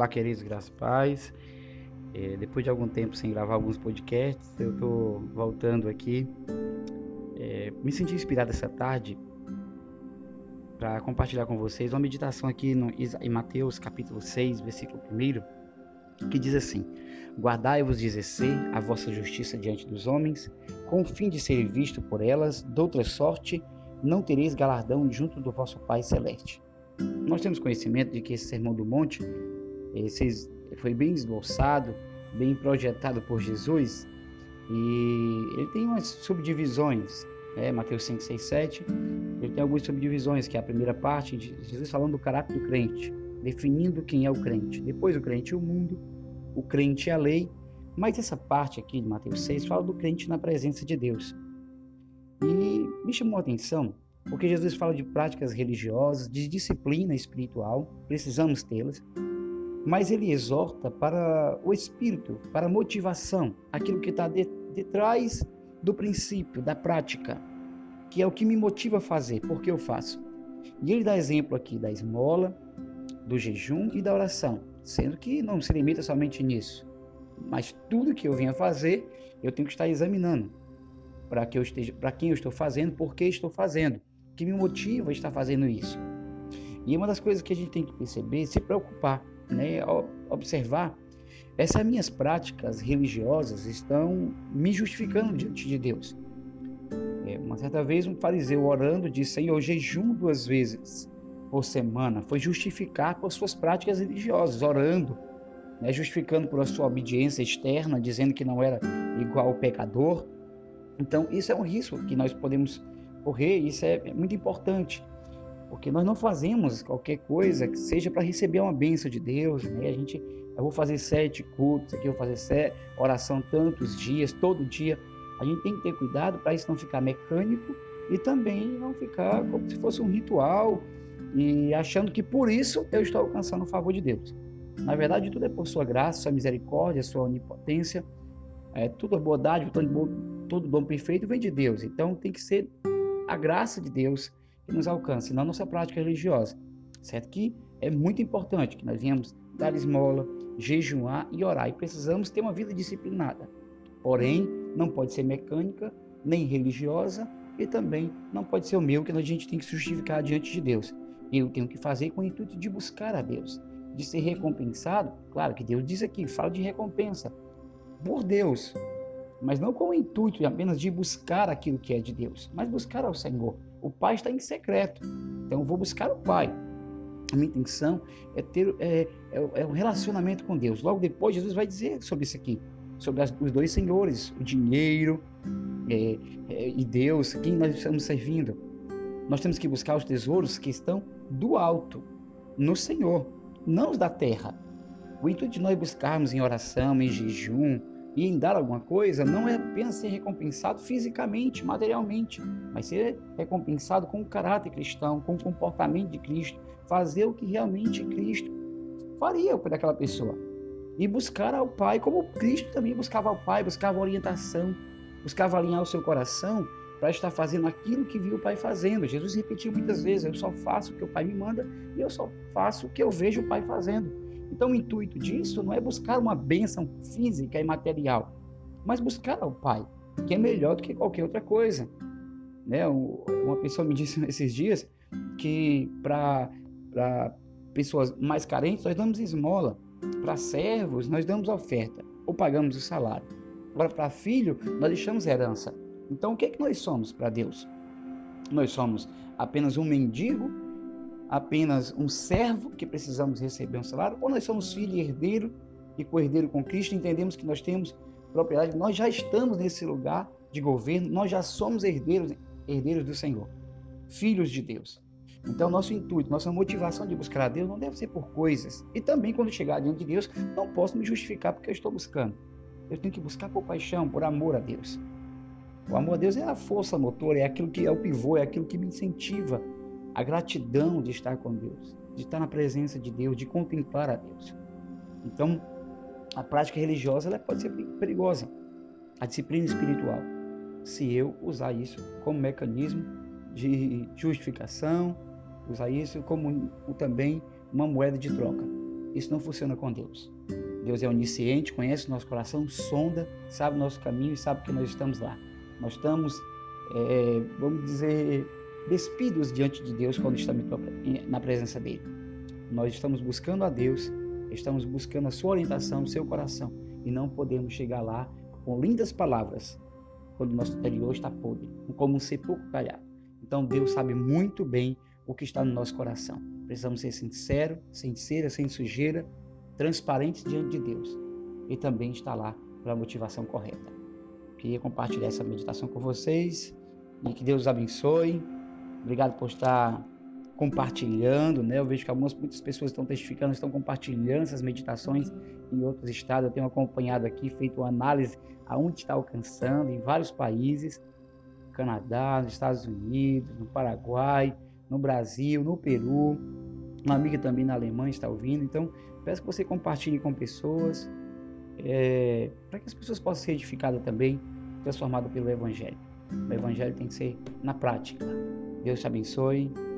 Olá, queridos, graças paz. É, depois de algum tempo sem gravar alguns podcasts, eu estou voltando aqui. É, me senti inspirado essa tarde para compartilhar com vocês uma meditação aqui no, em Mateus capítulo 6, versículo 1, que diz assim: Guardai-vos de exercer a vossa justiça diante dos homens, com o fim de ser visto por elas, doutra sorte, não tereis galardão junto do vosso Pai Celeste. Nós temos conhecimento de que esse Sermão do Monte foi bem esboçado, bem projetado por Jesus e ele tem umas subdivisões, né? Mateus 5, 6, 7. Ele tem algumas subdivisões, que é a primeira parte de Jesus falando do caráter do crente, definindo quem é o crente. Depois o crente e o mundo, o crente e a lei. Mas essa parte aqui de Mateus 6 fala do crente na presença de Deus. E me chamou a atenção porque Jesus fala de práticas religiosas, de disciplina espiritual, precisamos tê-las, mas ele exorta para o espírito, para a motivação, aquilo que está de, de do princípio, da prática, que é o que me motiva a fazer, porque eu faço. E ele dá exemplo aqui da esmola, do jejum e da oração, sendo que não se limita somente nisso, mas tudo que eu venho a fazer, eu tenho que estar examinando para que eu esteja, para quem eu estou fazendo, por que estou fazendo, que me motiva a estar fazendo isso. E uma das coisas que a gente tem que perceber, se preocupar né, observar, essas minhas práticas religiosas estão me justificando diante de Deus. É, uma certa vez um fariseu orando disse, Senhor, jejum duas vezes por semana. Foi justificar por suas práticas religiosas, orando, né, justificando por sua obediência externa, dizendo que não era igual ao pecador. Então, isso é um risco que nós podemos correr, isso é muito importante. Porque nós não fazemos qualquer coisa que seja para receber uma bênção de Deus, né? A gente, eu vou fazer sete cultos aqui, eu vou fazer sete, oração tantos dias, todo dia. A gente tem que ter cuidado para isso não ficar mecânico e também não ficar como se fosse um ritual e achando que por isso eu estou alcançando o favor de Deus. Na verdade, tudo é por sua graça, sua misericórdia, sua onipotência. É, tudo é bondade, todo, todo dom perfeito vem de Deus. Então tem que ser a graça de Deus que nos alcance na nossa prática religiosa. Certo que é muito importante que nós venhamos dar esmola, jejuar e orar. E precisamos ter uma vida disciplinada. Porém, não pode ser mecânica, nem religiosa e também não pode ser o meu que a gente tem que justificar diante de Deus. Eu tenho que fazer com o intuito de buscar a Deus, de ser recompensado. Claro que Deus diz aqui, fala de recompensa por Deus, mas não com o intuito apenas de buscar aquilo que é de Deus, mas buscar ao Senhor. O Pai está em secreto. Então eu vou buscar o Pai. A minha intenção é ter é, é, é um relacionamento com Deus. Logo depois, Jesus vai dizer sobre isso aqui, sobre as, os dois senhores, o dinheiro é, é, e Deus, quem nós estamos servindo. Nós temos que buscar os tesouros que estão do alto, no Senhor, não os da terra. O intuito de nós buscarmos em oração, em jejum, e em dar alguma coisa não é apenas ser recompensado fisicamente, materialmente, mas ser recompensado com o caráter cristão, com o comportamento de Cristo, fazer o que realmente Cristo faria por aquela pessoa. E buscar ao Pai, como Cristo também buscava ao Pai, buscava orientação, buscava alinhar o seu coração para estar fazendo aquilo que viu o Pai fazendo. Jesus repetiu muitas vezes: Eu só faço o que o Pai me manda e eu só faço o que eu vejo o Pai fazendo. Então, o intuito disso não é buscar uma bênção física e material, mas buscar ao Pai, que é melhor do que qualquer outra coisa. Né? Uma pessoa me disse esses dias que para pessoas mais carentes nós damos esmola, para servos nós damos oferta ou pagamos o salário. Agora, para filho, nós deixamos herança. Então, o que é que nós somos para Deus? Nós somos apenas um mendigo apenas um servo que precisamos receber um salário, ou nós somos filho e herdeiro e co-herdeiro com Cristo, entendemos que nós temos propriedade, nós já estamos nesse lugar de governo, nós já somos herdeiros, herdeiros do Senhor, filhos de Deus. Então, nosso intuito, nossa motivação de buscar a Deus não deve ser por coisas. E também, quando chegar diante de Deus, não posso me justificar porque eu estou buscando. Eu tenho que buscar por paixão, por amor a Deus. O amor a Deus é a força motora, é aquilo que é o pivô, é aquilo que me incentiva a gratidão de estar com Deus, de estar na presença de Deus, de contemplar a Deus. Então, a prática religiosa ela pode ser perigosa. A disciplina espiritual, se eu usar isso como mecanismo de justificação, usar isso como também uma moeda de troca. Isso não funciona com Deus. Deus é onisciente, conhece o nosso coração, sonda, sabe o nosso caminho e sabe que nós estamos lá. Nós estamos, é, vamos dizer, despidos diante de Deus quando estamos na presença dele. Nós estamos buscando a Deus, estamos buscando a sua orientação, o seu coração, e não podemos chegar lá com lindas palavras quando o nosso interior está podre, como um sepulcro calhado. Então Deus sabe muito bem o que está no nosso coração. Precisamos ser sinceros, sinceras, sem sujeira, transparentes diante de Deus. E também está lá para a motivação correta. Queria compartilhar essa meditação com vocês e que Deus abençoe. Obrigado por estar compartilhando, né? Eu vejo que algumas muitas pessoas estão testificando, estão compartilhando essas meditações em outros estados. Eu tenho acompanhado aqui, feito uma análise aonde está alcançando em vários países, Canadá, nos Estados Unidos, no Paraguai, no Brasil, no Peru. Uma amiga também na Alemanha está ouvindo. Então, peço que você compartilhe com pessoas, é, para que as pessoas possam ser edificadas também, transformadas pelo Evangelho. O Evangelho tem que ser na prática. Deus te abençoe.